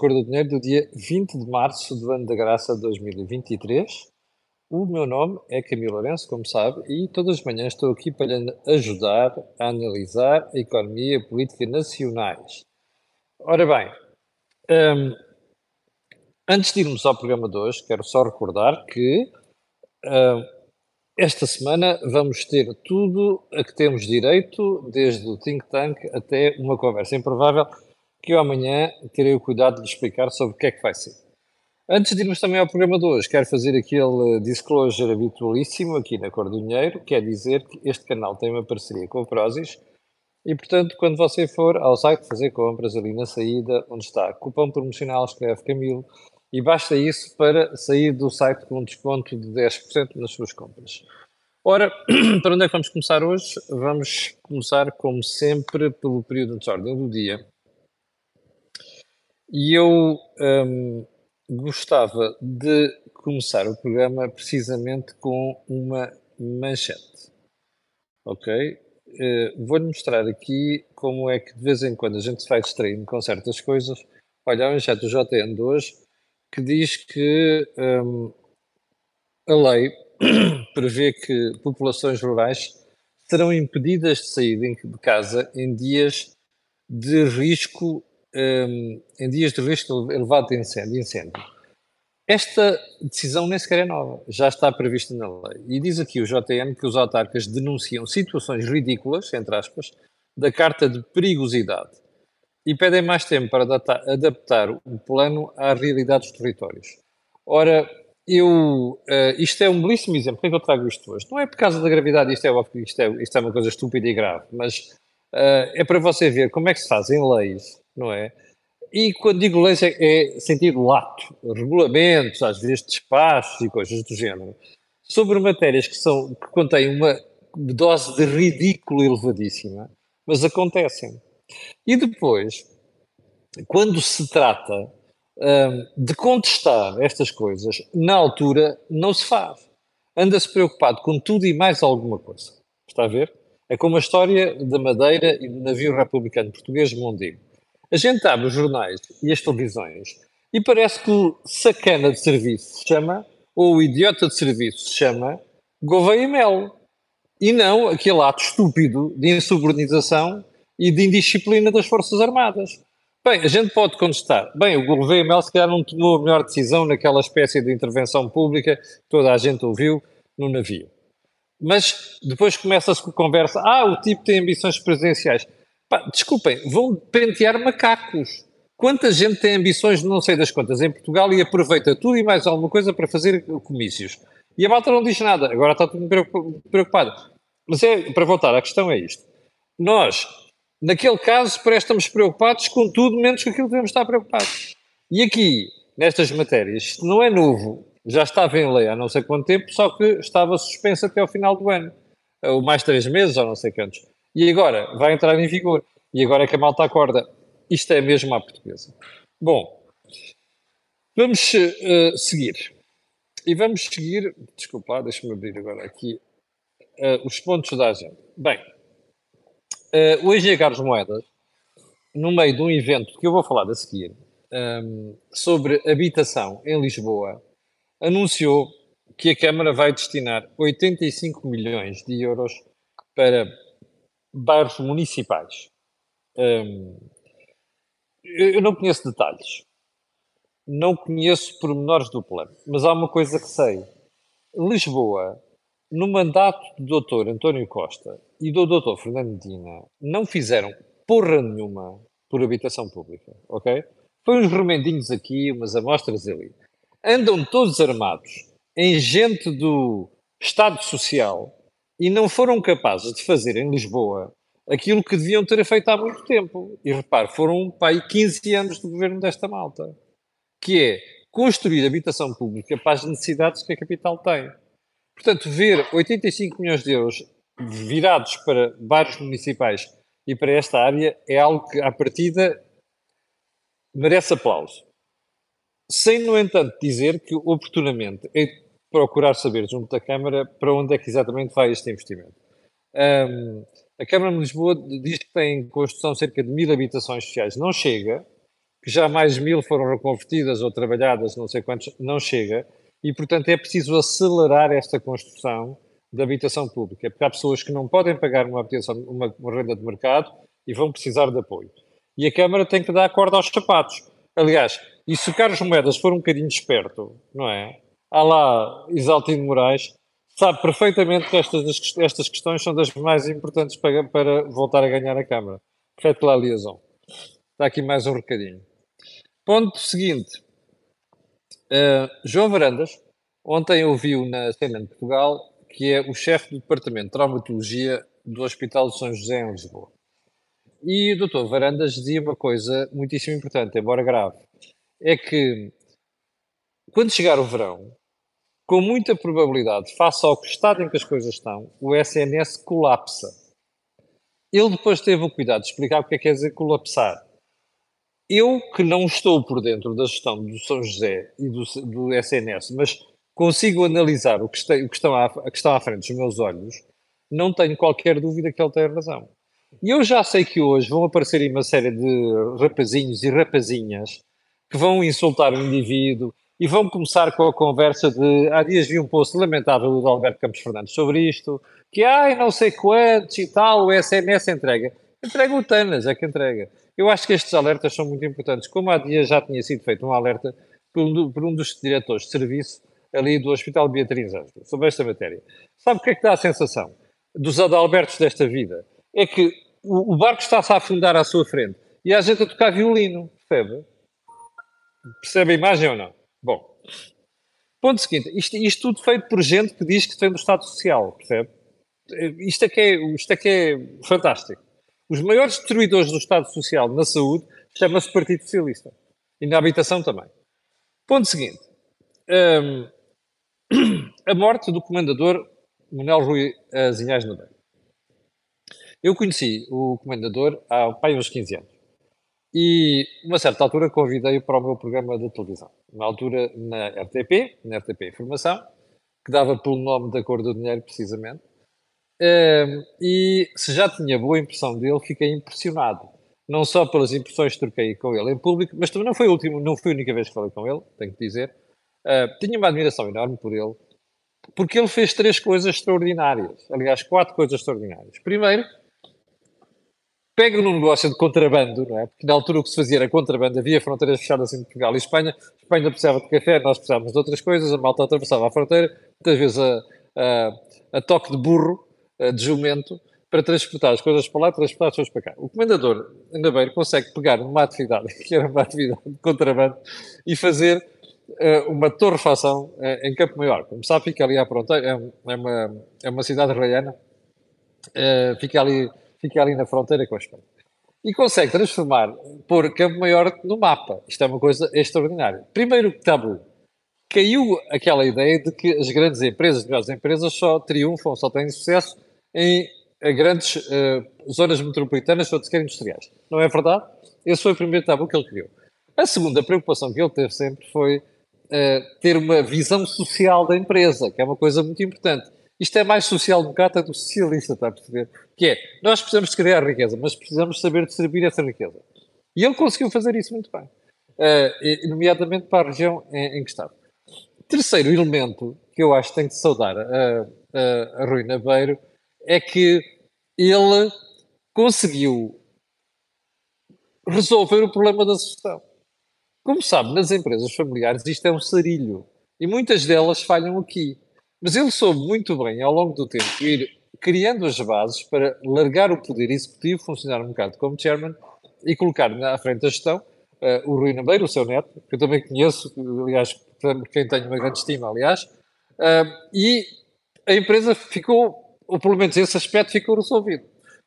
Cor do Dinheiro do dia 20 de março do ano da graça de 2023. O meu nome é Camilo Lourenço, como sabe, e todas as manhãs estou aqui para lhe ajudar a analisar a economia e a política nacionais. Ora bem, um, antes de irmos ao programa de hoje, quero só recordar que um, esta semana vamos ter tudo a que temos direito, desde o think tank até uma conversa improvável que eu amanhã terei o cuidado de lhe explicar sobre o que é que vai ser. Antes de irmos também ao programa de hoje, quero fazer aquele disclosure habitualíssimo aqui na Cor do Dinheiro, que é dizer que este canal tem uma parceria com a Prozis e, portanto, quando você for ao site fazer compras ali na saída, onde está cupom promocional, escreve Camilo, e basta isso para sair do site com um desconto de 10% nas suas compras. Ora, para onde é que vamos começar hoje? Vamos começar, como sempre, pelo período de desordem do dia, e eu um, gostava de começar o programa precisamente com uma manchete. Ok? Uh, Vou-lhe mostrar aqui como é que de vez em quando a gente se vai distraindo com certas coisas. Olha, a manchete do JN de hoje que diz que um, a lei prevê que populações rurais serão impedidas de sair de casa em dias de risco um, em dias de risco elevado de incêndio, incêndio. Esta decisão nem sequer é nova, já está prevista na lei. E diz aqui o JN que os autarcas denunciam situações ridículas, entre aspas, da carta de perigosidade e pedem mais tempo para adaptar, adaptar o plano à realidade dos territórios. Ora, eu, uh, isto é um belíssimo exemplo. Por é que eu trago isto hoje? Não é por causa da gravidade, isto é óbvio, isto é, isto é uma coisa estúpida e grave, mas uh, é para você ver como é que se fazem leis não é? E quando digo leis é, é sentido lato, regulamentos, às vezes despachos e coisas do género, sobre matérias que, são, que contêm uma dose de ridículo elevadíssima, mas acontecem. E depois, quando se trata hum, de contestar estas coisas, na altura não se faz. Anda-se preocupado com tudo e mais alguma coisa. Está a ver? É como a história da Madeira e do navio republicano português Mondego. A gente abre os jornais e as televisões e parece que o sacana de serviço se chama, ou o idiota de serviço se chama, Gouveia Mel. E não aquele ato estúpido de insubordinação e de indisciplina das Forças Armadas. Bem, a gente pode contestar. Bem, o Gouveia Mel se calhar não tomou a melhor decisão naquela espécie de intervenção pública que toda a gente ouviu no navio. Mas depois começa-se com a conversa. Ah, o tipo tem ambições presidenciais. Pá, desculpem, vão pentear macacos. Quanta gente tem ambições de não sei das contas em Portugal e aproveita tudo e mais alguma coisa para fazer comícios. E a malta não diz nada, agora está tudo preocupado. Mas é, para voltar, a questão é isto. Nós, naquele caso, parece preocupados com tudo menos com aquilo que devemos estar preocupados. E aqui, nestas matérias, isto não é novo, já estava em lei há não sei quanto tempo, só que estava suspenso até ao final do ano. Ou mais três meses, ou não sei quantos. E agora vai entrar em vigor. E agora é que a malta acorda. Isto é mesmo a portuguesa. Bom, vamos uh, seguir. E vamos seguir, desculpa, deixa-me abrir agora aqui uh, os pontos da agenda. Bem, uh, o EG Carlos Moedas, no meio de um evento que eu vou falar a seguir, um, ehm, sobre habitação em Lisboa, anunciou que a Câmara vai destinar 85 milhões de euros para bairros municipais. Um, eu não conheço detalhes, não conheço pormenores do plano, mas há uma coisa que sei. Lisboa, no mandato do Dr. António Costa e do Dr. Fernando Medina, não fizeram porra nenhuma por habitação pública, ok? Foi uns remendinhos aqui, umas amostras ali. Andam todos armados em gente do Estado Social e não foram capazes de fazer em Lisboa aquilo que deviam ter feito há muito tempo. E repare, foram pai 15 anos do governo desta malta, que é construir habitação pública para as necessidades que a capital tem. Portanto, ver 85 milhões de euros virados para bairros municipais e para esta área é algo que, à partida, merece aplauso. Sem, no entanto, dizer que, oportunamente, é procurar saber junto da Câmara para onde é que exatamente vai este investimento. Um, a Câmara de Lisboa diz que tem em construção cerca de mil habitações sociais. Não chega, que já mais mil foram reconvertidas ou trabalhadas, não sei quantos, não chega. E, portanto, é preciso acelerar esta construção de habitação pública, porque há pessoas que não podem pagar uma, habitação, uma, uma renda de mercado e vão precisar de apoio. E a Câmara tem que dar corda aos sapatos. Aliás, e se o Carlos Moedas for um bocadinho esperto, não é? Há lá Isaltino Moraes, sabe perfeitamente que estas, estas questões são das mais importantes para, para voltar a ganhar a Câmara. Feito lá liaison. Está aqui mais um recadinho. Ponto seguinte. Uh, João Varandas, ontem ouviu na CNN de Portugal que é o chefe do Departamento de Traumatologia do Hospital de São José em Lisboa. E o Dr. Varandas dizia uma coisa muitíssimo importante, embora grave, é que quando chegar o verão, com muita probabilidade, face ao estado em que as coisas estão, o SNS colapsa. Ele depois teve o cuidado de explicar o que é que quer dizer colapsar. Eu, que não estou por dentro da gestão do São José e do, do SNS, mas consigo analisar o que, está, o, que estão à, que à frente dos meus olhos, não tenho qualquer dúvida que ele tem razão. E eu já sei que hoje vão aparecer uma série de rapazinhos e rapazinhas que vão insultar o indivíduo e vão começar com a conversa de há dias vi um post lamentável do Alberto Campos Fernandes sobre isto, que ai não sei quantos e tal, o SMS entrega. Entrega o Tanas, é que entrega. Eu acho que estes alertas são muito importantes. Como há dias já tinha sido feito um alerta por um, por um dos diretores de serviço ali do Hospital Beatriz Ângelo sobre esta matéria. Sabe o que é que dá a sensação dos adalbertos desta vida? É que o, o barco está-se a afundar à sua frente e há gente a tocar violino, percebe? Percebe a imagem ou não? Bom, ponto seguinte, isto, isto tudo feito por gente que diz que tem do Estado Social, percebe? Isto é que é, isto é, que é fantástico. Os maiores destruidores do Estado Social na saúde chama-se Partido Socialista. E na habitação também. Ponto seguinte. Um, a morte do comendador Manuel Rui Azinhais Nogueira. Eu conheci o comendador há pai, uns 15 anos. E, uma certa altura, convidei-o para o meu programa de televisão. Na altura, na RTP, na RTP Informação, que dava pelo nome da cor do dinheiro, precisamente. E se já tinha boa impressão dele, fiquei impressionado. Não só pelas impressões que troquei com ele em público, mas também não foi a, última, não foi a única vez que falei com ele, tenho que dizer. Uh, tinha uma admiração enorme por ele, porque ele fez três coisas extraordinárias. Aliás, quatro coisas extraordinárias. Primeiro, pega num negócio de contrabando, não é? Porque na altura o que se fazia era contrabando, havia fronteiras fechadas entre Portugal e Espanha. A Espanha precisava de café, nós precisávamos de outras coisas, a malta atravessava a fronteira, muitas vezes a, a, a toque de burro, de jumento, para transportar as coisas para lá transportar as coisas para cá. O comendador, ainda bem, consegue pegar numa atividade, que era uma atividade de contrabando, e fazer uh, uma torrefação uh, em Campo Maior. Como sabe, fica ali à fronteira, é, é, uma, é uma cidade raiana, uh, fica, ali, fica ali na fronteira com a Espanha. E consegue transformar, pôr Campo Maior no mapa. Isto é uma coisa extraordinária. Primeiro tabu. Caiu aquela ideia de que as grandes empresas, as melhores empresas, só triunfam, só têm sucesso em grandes uh, zonas metropolitanas ou sequer industriais. Não é verdade? Esse foi o primeiro tabu que ele criou. A segunda preocupação que ele teve sempre foi uh, ter uma visão social da empresa, que é uma coisa muito importante. Isto é mais social-democrata do socialista, está a perceber? Que é, nós precisamos criar riqueza, mas precisamos saber distribuir essa riqueza. E ele conseguiu fazer isso muito bem, uh, nomeadamente para a região em, em, que estava. Terceiro elemento que eu acho que tem de saudar a, a, a Rui Nabeiro é que ele conseguiu resolver o problema da sucessão. Como sabe, nas empresas familiares isto é um sarilho e muitas delas falham aqui. Mas ele soube muito bem, ao longo do tempo, ir criando as bases para largar o poder executivo, funcionar um bocado como chairman e colocar à frente da gestão uh, o Rui Nabeiro, o seu neto, que eu também conheço, aliás, quem tenho uma grande estima, aliás, uh, e a empresa ficou, ou pelo menos esse aspecto ficou resolvido.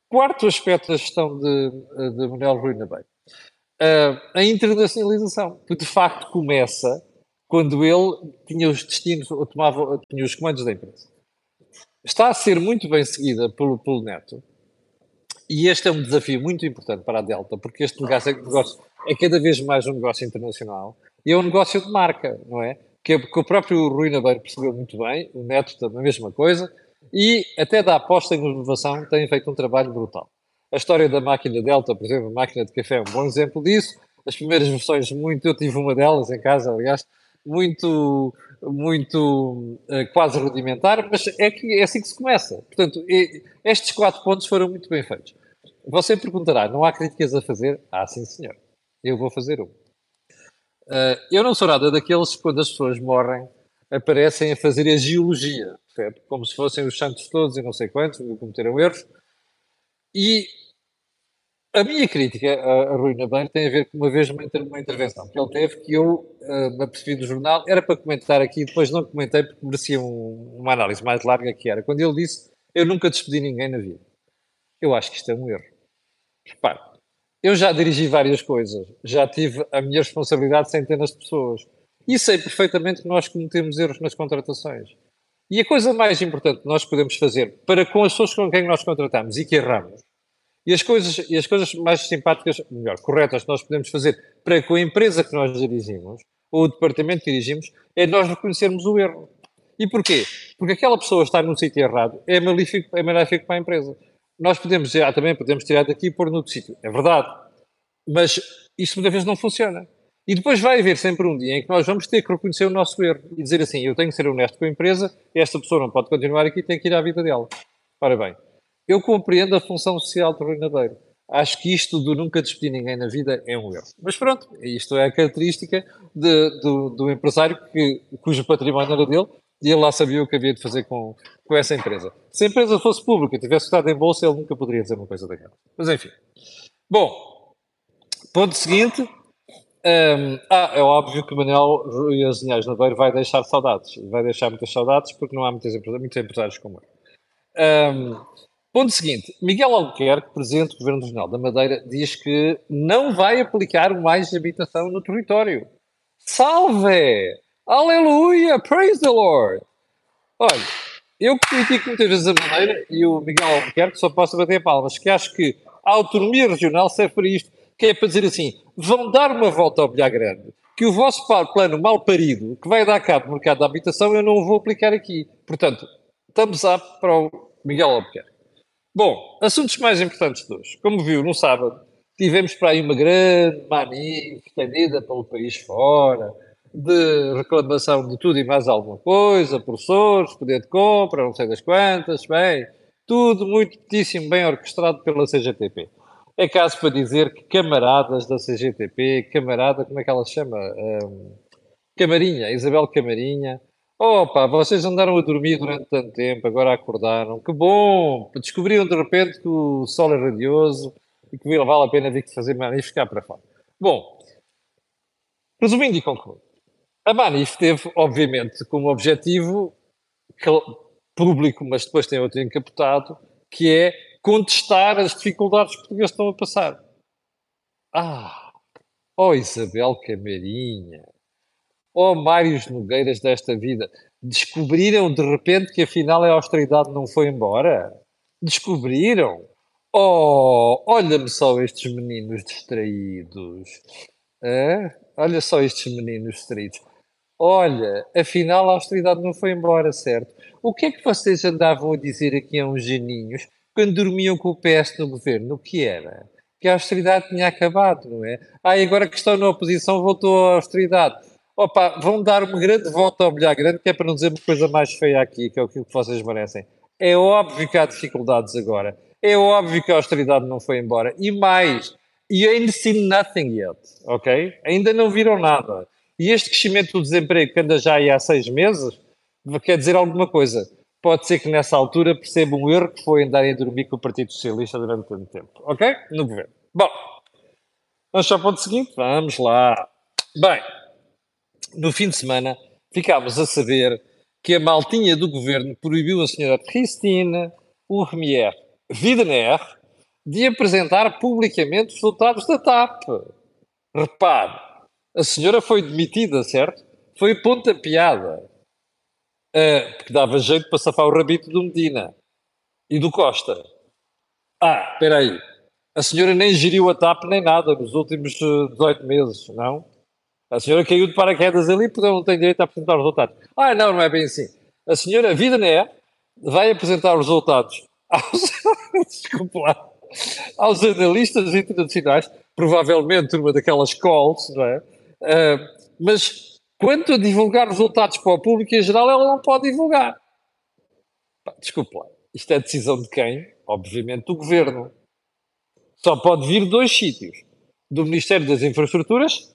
Quarto aspecto da gestão de, de Manuel Rui Nabeiro uh, a internacionalização, que de facto começa quando ele tinha os destinos, tomava, tinha os comandos da empresa. Está a ser muito bem seguida pelo, pelo Neto, e este é um desafio muito importante para a Delta, porque este negócio é, negócio é cada vez mais um negócio internacional e é um negócio de marca, não é? Que, que o próprio Rui Nabeiro percebeu muito bem, o Neto também a mesma coisa, e até da aposta em inovação tem feito um trabalho brutal. A história da máquina Delta, por exemplo, a máquina de café é um bom exemplo disso. as primeiras versões muito, eu tive uma delas em casa, aliás, muito, muito uh, quase rudimentar, mas é, que, é assim que se começa. Portanto, estes quatro pontos foram muito bem feitos. Você perguntará, não há críticas a fazer? Ah, sim senhor, eu vou fazer um. Uh, eu não sou nada daqueles que quando as pessoas morrem aparecem a fazer a geologia, certo? como se fossem os santos todos e não sei quantos, cometeram erros. E a minha crítica a, a Rui Nabeiro tem a ver com uma vez uma, uma intervenção que ele teve que eu uh, me apercebi do jornal, era para comentar aqui, depois não comentei porque merecia um, uma análise mais larga que era, quando ele disse eu nunca despedi ninguém na vida. Eu acho que isto é um erro. Repare, eu já dirigi várias coisas, já tive a minha responsabilidade de centenas de pessoas e sei perfeitamente que nós cometemos erros nas contratações. E a coisa mais importante que nós podemos fazer para com as pessoas com quem nós contratamos e que erramos, e as coisas, e as coisas mais simpáticas, melhor, corretas que nós podemos fazer para com a empresa que nós dirigimos, ou o departamento que dirigimos, é nós reconhecermos o erro. E porquê? Porque aquela pessoa está no sítio errado é maléfico, é maléfico para a empresa. Nós podemos dizer, ah, também podemos tirar daqui e pôr no outro sítio. É verdade. Mas isso muitas vezes não funciona. E depois vai haver sempre um dia em que nós vamos ter que reconhecer o nosso erro e dizer assim: eu tenho que ser honesto com a empresa, esta pessoa não pode continuar aqui, tem que ir à vida dela. Ora bem, eu compreendo a função social do reinadeiro. Acho que isto do nunca despedir ninguém na vida é um erro. Mas pronto, isto é a característica de, do, do, empresário que, cujo património era dele e ele lá sabia o que havia de fazer com, com essa empresa. Se a empresa fosse pública, tivesse estado em bolsa, ele nunca poderia dizer uma coisa daquela. Mas enfim. Bom, ponto seguinte. Um, ah, é óbvio que Manuel Rui Azinhais Naveiro vai deixar saudades. Vai deixar muitas saudades porque não há empresários, muitos empresários como ele. Um, ponto seguinte. Miguel Albuquerque, presidente do Governo Regional da Madeira, diz que não vai aplicar mais habitação no território. Salve! Aleluia! Praise the Lord! Olha, eu critico muitas vezes a Madeira e o Miguel Albuquerque só posso bater palmas, que acho que a autonomia regional serve para isto, que é para dizer assim, vão dar uma volta ao bilhar grande, que o vosso plano mal parido, que vai dar cabo do mercado da habitação, eu não vou aplicar aqui. Portanto, estamos up para o Miguel Albuquerque. Bom, assuntos mais importantes de hoje. Como viu, no sábado, tivemos para aí uma grande mania estendida pelo país fora, de reclamação de tudo e mais alguma coisa, professores, poder de compra, não sei das quantas, bem, tudo muitíssimo bem orquestrado pela CGTP. É caso para dizer que camaradas da CGTP, camarada, como é que ela se chama? Um, Camarinha, Isabel Camarinha. Opa, vocês andaram a dormir durante tanto tempo, agora acordaram. Que bom! Descobriram de repente que o sol é radioso e que vale a pena vir fazer e ficar para fora. Bom, resumindo e concluindo. A Manif teve, obviamente, como objetivo público, mas depois tem outro encapotado, que é contestar as dificuldades que os portugueses estão a passar. Ah, oh Isabel Camarinha, oh Mários Nogueiras desta vida, descobriram de repente que afinal a austeridade não foi embora? Descobriram? Oh, olha-me só estes meninos distraídos. É? Olha só estes meninos distraídos. Olha, afinal a austeridade não foi embora, certo? O que é que vocês andavam a dizer aqui a uns geninhos quando dormiam com o PS no governo? O que era? Que a austeridade tinha acabado, não é? Ah, e agora que estão na oposição voltou a austeridade. Opa, vão dar uma grande volta ao bilhar grande, que é para não dizer uma coisa mais feia aqui, que é o que vocês merecem. É óbvio que há dificuldades agora. É óbvio que a austeridade não foi embora. E mais, you ain't seen nothing yet, ok? Ainda não viram nada. E este crescimento do desemprego que anda já aí há seis meses, quer dizer alguma coisa. Pode ser que nessa altura perceba um erro que foi andar a dormir com o Partido Socialista durante tanto tempo. Ok? No governo. Bom, vamos ao ponto seguinte? Vamos lá. Bem, no fim de semana ficámos a saber que a maltinha do governo proibiu a senhora Christine Urmier Widener de apresentar publicamente os resultados da TAP. Repare, a senhora foi demitida, certo? Foi pontapeada. Uh, porque dava jeito para safar o rabito do Medina e do Costa. Ah, espera aí. A senhora nem geriu a TAP nem nada nos últimos 18 eh, meses, não? A senhora caiu de paraquedas ali porque não tem direito a apresentar os resultados. Ah, não, não é bem assim. A senhora Vida Né vai apresentar os resultados. Desculpa lá. aos analistas internacionais, provavelmente numa daquelas calls, não é? Uh, mas quanto a divulgar resultados para o público em geral, ela não pode divulgar. Desculpa lá, isto é decisão de quem? Obviamente do governo. Só pode vir dois sítios. Do Ministério das Infraestruturas,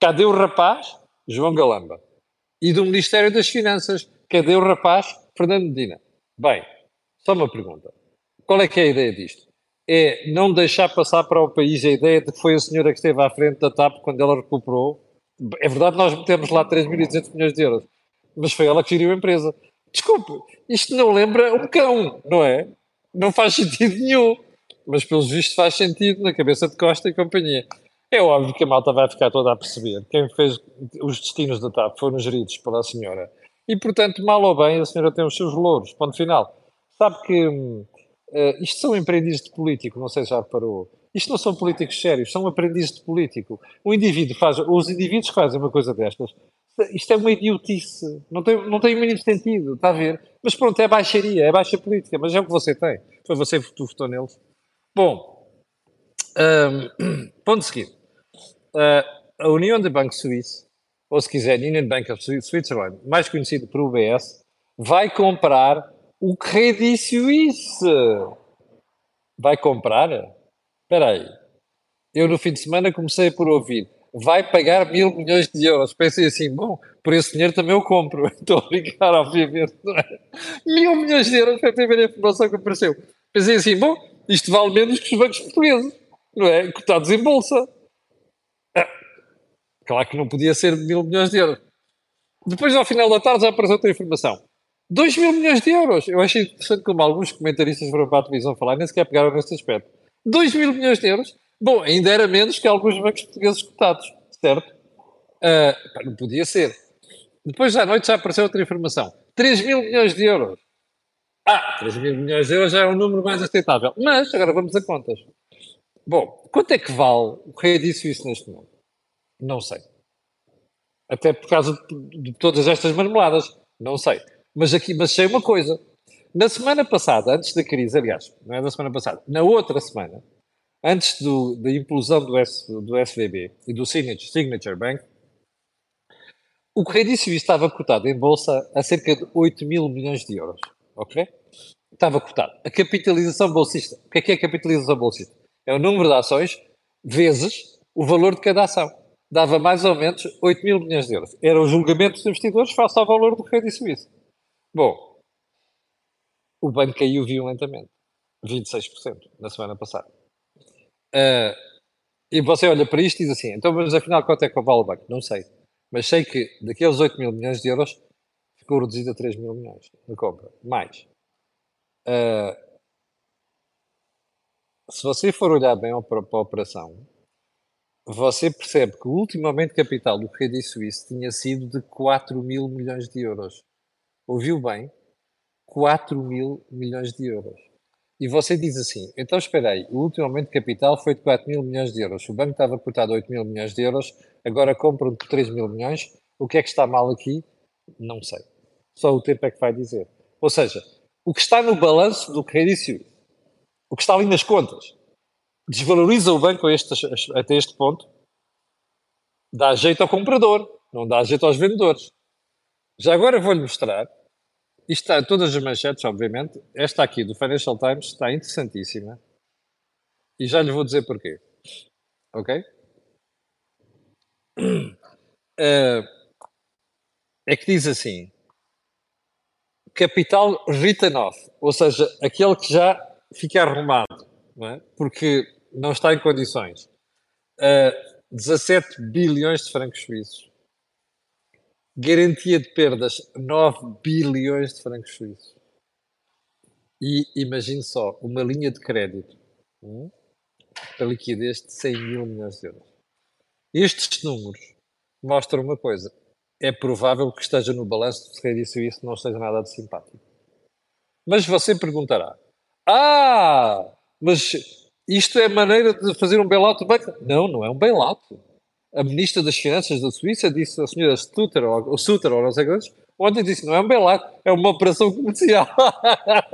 cadê o rapaz? João Galamba. E do Ministério das Finanças, cadê o rapaz? Fernando Medina. Bem, só uma pergunta. Qual é que é a ideia disto? É não deixar passar para o país a ideia de que foi a senhora que esteve à frente da TAP quando ela recuperou. É verdade, nós metemos lá 3.200 milhões de euros, mas foi ela que geriu a empresa. Desculpe, isto não lembra um cão, não é? Não faz sentido nenhum. Mas, pelos vistos, faz sentido na cabeça de Costa e companhia. É óbvio que a malta vai ficar toda a perceber. Quem fez os destinos da TAP foram geridos pela senhora. E, portanto, mal ou bem, a senhora tem os seus louros. Ponto final. Sabe que uh, isto são aprendizes de político, não sei se já reparou. Isto não são políticos sérios, são aprendizes de político. O indivíduo faz, os indivíduos fazem uma coisa destas, isto é uma idiotice. Não tem, não tem o mínimo sentido, está a ver? Mas pronto, é baixaria, é baixa política, mas é o que você tem. Foi você que votou neles. Bom, ponto seguinte. Uh, a União de Banco Suíço, ou se quiser, Union Bank of Switzerland, mais conhecido por UBS, vai comprar o Credit Suisse. Vai comprar? Espera aí. Eu no fim de semana comecei por ouvir vai pagar mil milhões de euros. Pensei assim, bom, por esse dinheiro também eu compro. Estou a brincar, obviamente, é? Mil milhões de euros foi a primeira informação que apareceu. Pensei assim, bom, isto vale menos que os bancos portugueses, não é? Cotados em bolsa. Claro que não podia ser mil milhões de euros. Depois, ao final da tarde, já apareceu outra informação. 2 mil milhões de euros. Eu achei interessante como alguns comentaristas foram para a televisão falar, nem sequer pegaram nesse aspecto. 2 mil milhões de euros Bom, ainda era menos que alguns bancos portugueses cotados, certo? Uh, não podia ser. Depois à noite já apareceu outra informação. 3 mil milhões de euros. Ah, 3 mil milhões de euros já é um número mais aceitável. Mas agora vamos a contas. Bom, quanto é que vale o isso neste momento? Não sei. Até por causa de, de todas estas marmeladas. Não sei. Mas aqui, mas sei uma coisa. Na semana passada, antes da crise, aliás, não é da semana passada, na outra semana, antes do, da implosão do, S, do SVB e do Signature Bank, o Credit Suisse estava cotado em bolsa a cerca de 8 mil milhões de euros. Ok? Estava cotado. A capitalização bolsista. O que é que é a capitalização bolsista? É o número de ações vezes o valor de cada ação. Dava mais ou menos 8 mil milhões de euros. Era o julgamento dos investidores face ao valor do Credit Suisse. Bom, o banco caiu violentamente. 26% na semana passada. Uh, e você olha para isto e diz assim, então mas afinal quanto é que vale o banco? Não sei. Mas sei que daqueles 8 mil milhões de euros ficou reduzido a 3 mil milhões na compra. Mais. Uh, se você for olhar bem para a operação, você percebe que o último aumento de capital do Credit Suisse tinha sido de 4 mil milhões de euros. Ouviu bem? 4 mil milhões de euros. E você diz assim, então espera aí, o último aumento de capital foi de 4 mil milhões de euros. O banco estava cotado a 8 mil milhões de euros, agora compram por 3 mil milhões. O que é que está mal aqui? Não sei. Só o tempo é que vai dizer. Ou seja, o que está no balanço do Credit Suisse, o que está ali nas contas, desvaloriza o banco a este, até este ponto, dá jeito ao comprador, não dá jeito aos vendedores. Já agora vou-lhe mostrar isto está, todas as manchetes, obviamente. Esta aqui do Financial Times está interessantíssima. E já lhe vou dizer porquê. Ok? Uh, é que diz assim: capital written off, ou seja, aquele que já fica arrumado, não é? porque não está em condições. Uh, eh, 17 bilhões de francos suíços Garantia de perdas 9 bilhões de francos suíços. E imagine só, uma linha de crédito hum, a liquidez de 100 mil milhões de euros. Estes números mostram uma coisa. É provável que esteja no balanço de Credit Suisse não esteja nada de simpático. Mas você perguntará: Ah, mas isto é maneira de fazer um bailout do banco? Não, não é um bailout a ministra das Finanças da Suíça disse à senhora Sutter, ou, Sutter, ou não sei quantos, Ontem disse, não é um bailout, é uma operação comercial.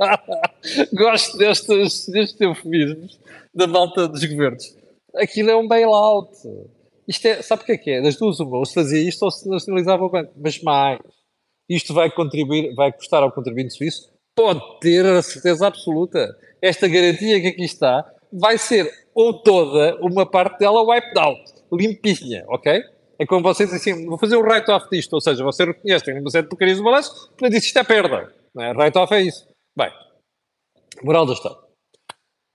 Gosto destes, destes eufemismos da malta dos governos. Aquilo é um bailout. Isto é, sabe o que é que é? Das duas, uma, ou se fazia isto ou se nacionalizava o banco. Mas mais, isto vai contribuir, vai custar ao contribuinte suíço? Pode ter a certeza absoluta. Esta garantia que aqui está vai ser ou toda uma parte dela wiped out, limpinha, ok? É como vocês assim, vou fazer um write-off disto, ou seja, você reconhece tem uma série de porcarias no balanço, mas disse isto é perda. Não é? Write-off é isso. Bem, moral da história.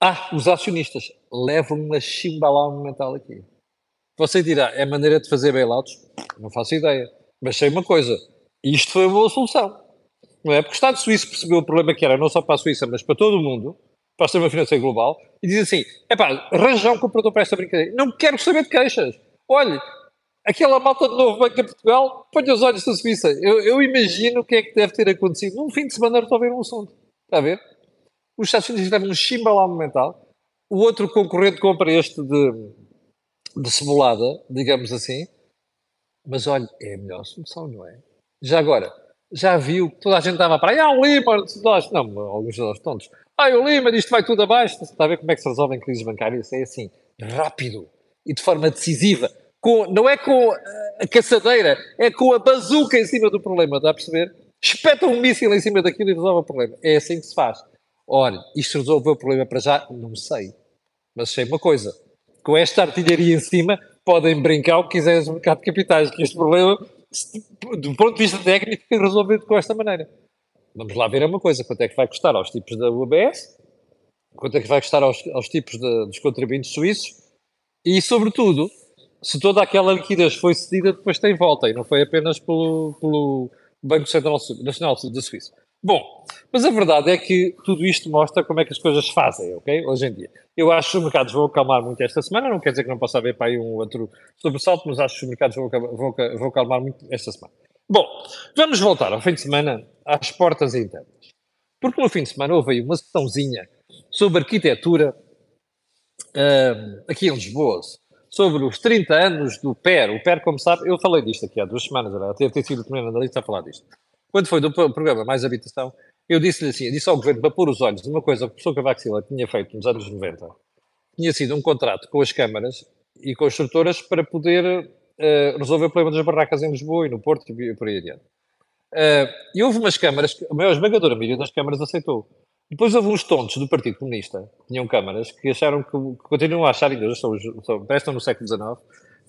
Ah, os acionistas levam uma chimbalada mental aqui. Você dirá, é maneira de fazer bailouts? Não faço ideia. Mas sei uma coisa, isto foi uma boa solução. Não é? Porque o Estado suíço percebeu o problema que era, não só para a Suíça, mas para todo o mundo, para o sistema financeiro global, e diz assim, é pá, arranjar um comprador para esta brincadeira. Não quero saber de queixas. Olhe, aquela malta de novo Banco de Portugal, ponha os olhos na Suíça. Eu, eu, imagino o que é que deve ter acontecido. Num fim de semana resolver um assunto. Está a ver? Os Estados Unidos levam um chimbalão mental. O outro concorrente compra este de, de cebulada, digamos assim. Mas olha, é a melhor solução, não é? Já agora, já viu que toda a gente estava para aí, ah, o Lima, nós, não, alguns de nós tontos, ah, o Lima, isto vai tudo abaixo. Está a ver como é que se resolvem crises bancárias? É assim, rápido e de forma decisiva com, não é com a caçadeira, é com a bazuca em cima do problema, está a perceber? Espeta um míssil em cima daquilo e resolve o problema. É assim que se faz. Olha, isto resolveu o problema para já? Não sei. Mas sei uma coisa. Com esta artilharia em cima, podem brincar o que quiserem no mercado de capitais, que este problema, do ponto de vista técnico, é resolvido com esta maneira. Vamos lá ver uma coisa. Quanto é que vai custar aos tipos da UBS? Quanto é que vai custar aos, aos tipos de, dos contribuintes suíços? E, sobretudo, se toda aquela liquidez foi cedida, depois tem volta, e não foi apenas pelo, pelo Banco Central Nacional da Suíça. Bom, mas a verdade é que tudo isto mostra como é que as coisas se fazem, ok? Hoje em dia. Eu acho que os mercados vão acalmar muito esta semana, não quer dizer que não possa haver para aí um outro sobressalto, mas acho que os mercados vão, vão, vão acalmar muito esta semana. Bom, vamos voltar ao fim de semana às portas internas. Porque no fim de semana houve aí uma sessãozinha sobre arquitetura um, aqui em Lisboa, sobre os 30 anos do PER. O PER, como sabe, eu falei disto aqui há duas semanas, era, deve ter sido o primeiro analista a falar disto. Quando foi do programa Mais Habitação, eu disse-lhe assim, disse ao governo para pôr os olhos numa coisa que o professor Cavaco Silva tinha feito nos anos 90. Tinha sido um contrato com as câmaras e construtoras para poder uh, resolver o problema das barracas em Lisboa e no Porto e por aí adiante. Uh, e houve umas câmaras, a maior esmagadora maioria das câmaras aceitou. Depois houve uns tontos do Partido Comunista, que tinham câmaras, que acharam que, que continuam a achar, estão, estão, estão no século XIX,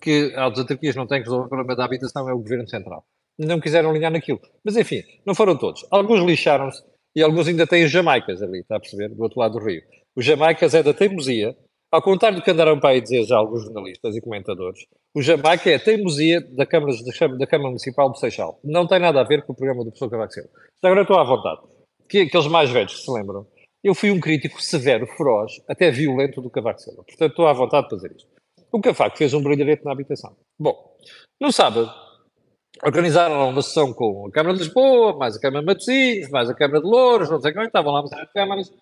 que as autarquias não têm que resolver o problema da habitação, é o Governo Central. Não quiseram alinhar naquilo. Mas enfim, não foram todos. Alguns lixaram-se e alguns ainda têm os jamaicas ali, está a perceber, do outro lado do rio. Os jamaicas é da teimosia, ao contrário do que andaram para aí dizer já alguns jornalistas e comentadores, o Jamaica é a teimosia da Câmara, da Câmara Municipal do Seixal. Não tem nada a ver com o programa do professor Cavaco Silva. Agora estou à vontade que aqueles mais velhos se lembram, eu fui um crítico severo, feroz, até violento do Cavaco Silva. Portanto, estou à vontade de fazer isto. O Cavaco fez um brilharete na habitação. Bom, no sábado, organizaram uma sessão com a Câmara de Lisboa, mais a Câmara de Matosinhos, mais a Câmara de Louros, não sei como, estavam lá umas câmaras,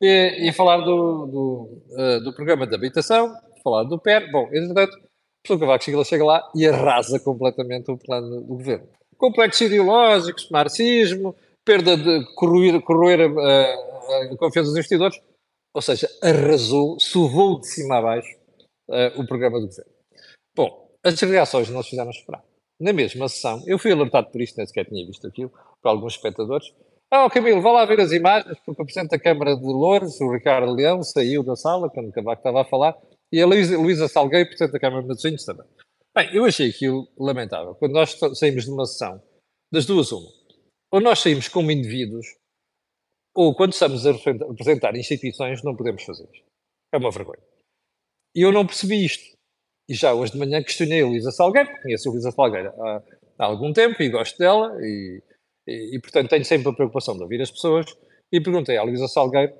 e, e falar do, do, uh, do programa de habitação, falar do PER. Bom, entretanto, o Cavaco chega, chega lá e arrasa completamente o plano do governo. Complexos ideológicos, marxismo, perda de corroer, corroer a, a, confiança dos investidores, ou seja, arrasou, sovou de cima a baixo uh, o programa do governo. Bom, as reações não se fizeram esperar. Na mesma sessão, eu fui alertado por isto, nem sequer tinha visto aquilo, por alguns espectadores. Ah, oh, Camilo, vá lá ver as imagens, porque o Presidente da Câmara de Louros, o Ricardo Leão, saiu da sala quando o Cavaco estava a falar, e a Luísa Salgueiro, Presidente da Câmara de Matosinhos, também. Bem, eu achei aquilo lamentável. Quando nós saímos de uma sessão, das duas uma, ou nós saímos como indivíduos, ou quando estamos a representar instituições, não podemos fazer isto. É uma vergonha. E eu não percebi isto. E já hoje de manhã questionei a Luísa Salgueiro, conheço a Luísa Salgueiro há, há, algum tempo e gosto dela, e, e, e, portanto tenho sempre a preocupação de ouvir as pessoas, e perguntei à Luísa Salgueiro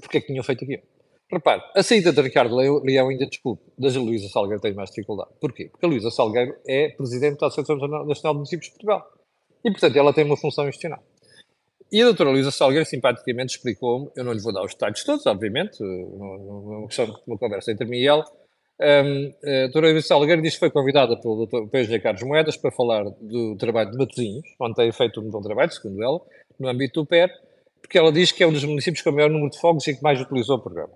porque é que tinham feito aquilo. Repare, a saída de Ricardo Leão ainda desculpe, da Luísa Salgueiro tem mais dificuldade. Porquê? Porque a Luísa Salgueiro é presidente da Associação Nacional de Municípios de Portugal. E, portanto, ela tem uma função institucional. E a doutora Luísa Salgueiro simpaticamente explicou-me, eu não lhe vou dar os detalhes todos, obviamente, uma questão de uma conversa entre mim e ela, Um, a doutora Luísa Salgueiro diz que foi convidada pelo Dr. Pedro Carlos Moedas para falar do trabalho de Matosinhos, onde tem feito um bom trabalho, segundo ela, no âmbito do PER, porque ela diz que é um dos municípios com o maior número de fogos e que mais utilizou o programa.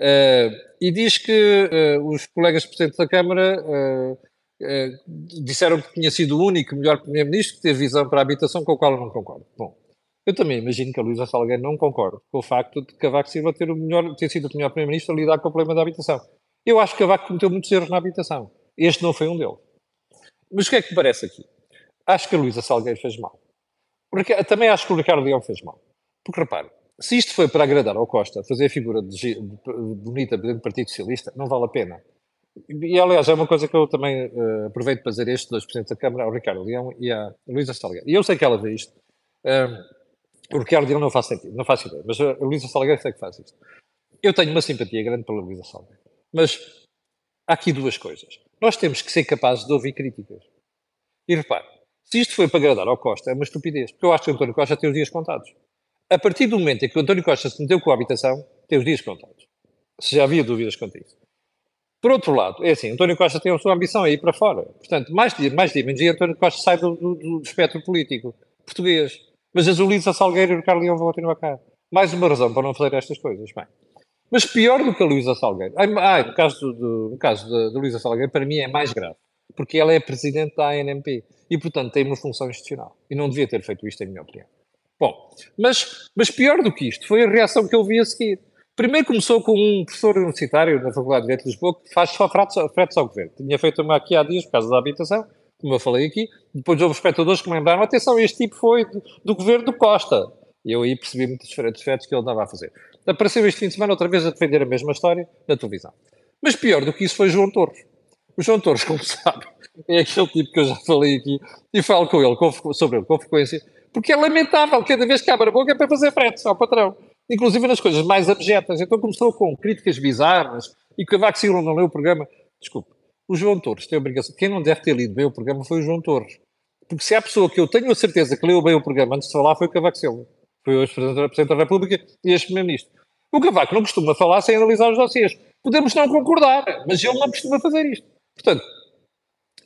Uh, e diz que uh, os colegas presidentes da Câmara uh, disseram que tinha sido o único melhor primeiro-ministro que teve visão para a habitação, com o qual eu não concordo. Bom, eu também imagino que a Luísa Salgueiro não concorda com o facto de Cavaco Silva ter, o melhor, ter sido o melhor primeiro-ministro a lidar com o problema da habitação. Eu acho que Cavaco cometeu muitos erros na habitação. Este não foi um deles. Mas o que é que me parece aqui? Acho que a Luísa Salgueiro fez mal. Também acho que o Ricardo Leão fez mal. Porque, repare, se isto foi para agradar ao Costa, fazer a figura de, de, de, bonita dentro do Partido Socialista, não vale a pena. E, aliás, é uma coisa que eu também uh, aproveito para dizer este dos Presidentes da Câmara, ao Ricardo Leão e à Luísa Salgueiro. E eu sei que ela vê isto. Um, o Ricardo Leão não faz sentido, não faz ideia, mas a Luísa Salgueiro sei que faz isto. Eu tenho uma simpatia grande pela Luísa Salgueiro. Mas há aqui duas coisas. Nós temos que ser capazes de ouvir críticas. E repare, se isto foi para agradar ao Costa, é uma estupidez. Porque eu acho que o António Costa tem os dias contados. A partir do momento em que o António Costa se meteu com a habitação, tem os dias contados. Se já havia dúvidas quanto a isso. Por outro lado, é assim, António Costa tem a sua ambição a ir para fora. Portanto, mais dia, mais dia, menos dia, António Costa sai do, do, do espectro político português. Mas as Ulisa Salgueiro e o Ricardo vão continuar cá. Mais uma razão para não fazer estas coisas. Bem, mas pior do que a Luísa Salgueiro. Ah, no caso, do, no caso da, Luísa Salgueiro, para mim é mais grave. Porque ela é presidente da ANMP. E, portanto, tem uma função institucional. E não devia ter feito isto, em minha opinião. Bom, mas, mas pior do que isto foi a reação que eu vi a seguir. Primeiro começou com um professor universitário na Faculdade de Direito de Lisboa que faz só fretes ao governo. Tinha feito uma aqui há dias por causa da habitação, como eu falei aqui. Depois houve espectadores que me lembraram: atenção, este tipo foi do, do governo do Costa. E eu aí percebi muitos fretes que ele andava a fazer. Apareceu este fim de semana outra vez a defender a mesma história na televisão. Mas pior do que isso foi João Torres. O João Torres, como sabe, é aquele tipo que eu já falei aqui e falo com ele com, sobre ele com frequência, porque é lamentável cada vez que abre a boca é para fazer fretes ao patrão inclusive nas coisas mais abjetas. Então começou com críticas bizarras e que a Vax não leu o programa. Desculpe, o João Torres tem a obrigação. Quem não deve ter lido bem o programa foi o João Torres. Porque se há pessoa que eu tenho a certeza que leu bem o programa antes de falar foi o Cavaco Silva. Foi o Presidente da República e este Primeiro-Ministro. O Cavaco não costuma falar sem analisar os dossiês. Podemos não concordar, mas ele não costuma fazer isto. Portanto,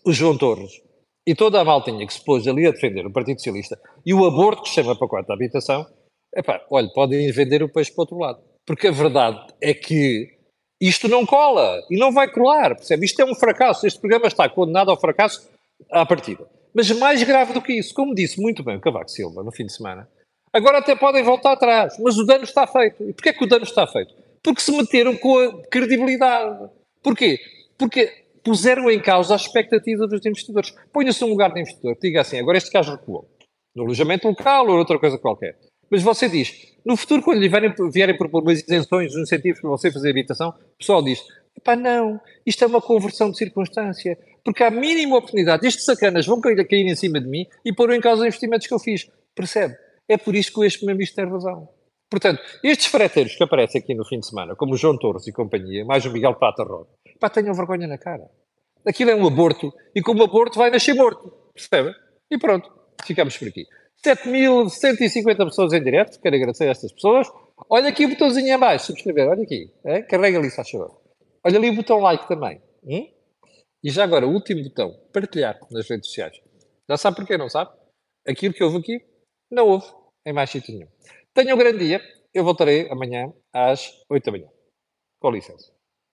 o João Torres e toda a maltinha que se pôs ali a defender o Partido Socialista e o aborto que chama pacote da habitação Epá, olha, podem vender o peixe para o outro lado. Porque a verdade é que isto não cola e não vai colar, percebe? Isto é um fracasso. Este programa está condenado ao fracasso à partida. Mas mais grave do que isso, como disse muito bem o Cavaco Silva no fim de semana, agora até podem voltar atrás, mas o dano está feito. E porquê que o dano está feito? Porque se meteram com a credibilidade. Porquê? Porque puseram em causa a expectativa dos investidores. Ponha-se num lugar de investidor, diga assim, agora este caso recuou. No alojamento local ou outra coisa qualquer. Mas você diz, no futuro, quando lhe vierem, vierem propor umas isenções, uns incentivos para você fazer habitação, o pessoal diz, pá, não, isto é uma conversão de circunstância, porque há mínima oportunidade, estes sacanas vão cair, cair em cima de mim e pôr em causa os investimentos que eu fiz. Percebe? É por isso que este primeiro-ministro tem razão. Portanto, estes freteiros que aparecem aqui no fim de semana, como o João Torres e companhia, mais o Miguel Prata Roda, pá, tenham vergonha na cara. Aquilo é um aborto, e como aborto vai nascer morto. Percebe? E pronto, ficamos por aqui. 7.150 pessoas em direto, quero agradecer a estas pessoas. Olha aqui o botãozinho abaixo, subscrever, olha aqui. É? Carrega ali, se faz favor. Olha ali o botão like também. Hum? E já agora, o último botão, partilhar nas redes sociais. Já sabe porquê, não sabe? Aquilo que houve aqui, não houve em mais sítio nenhum. Tenha um grande dia. Eu voltarei amanhã às 8 da manhã. Com licença.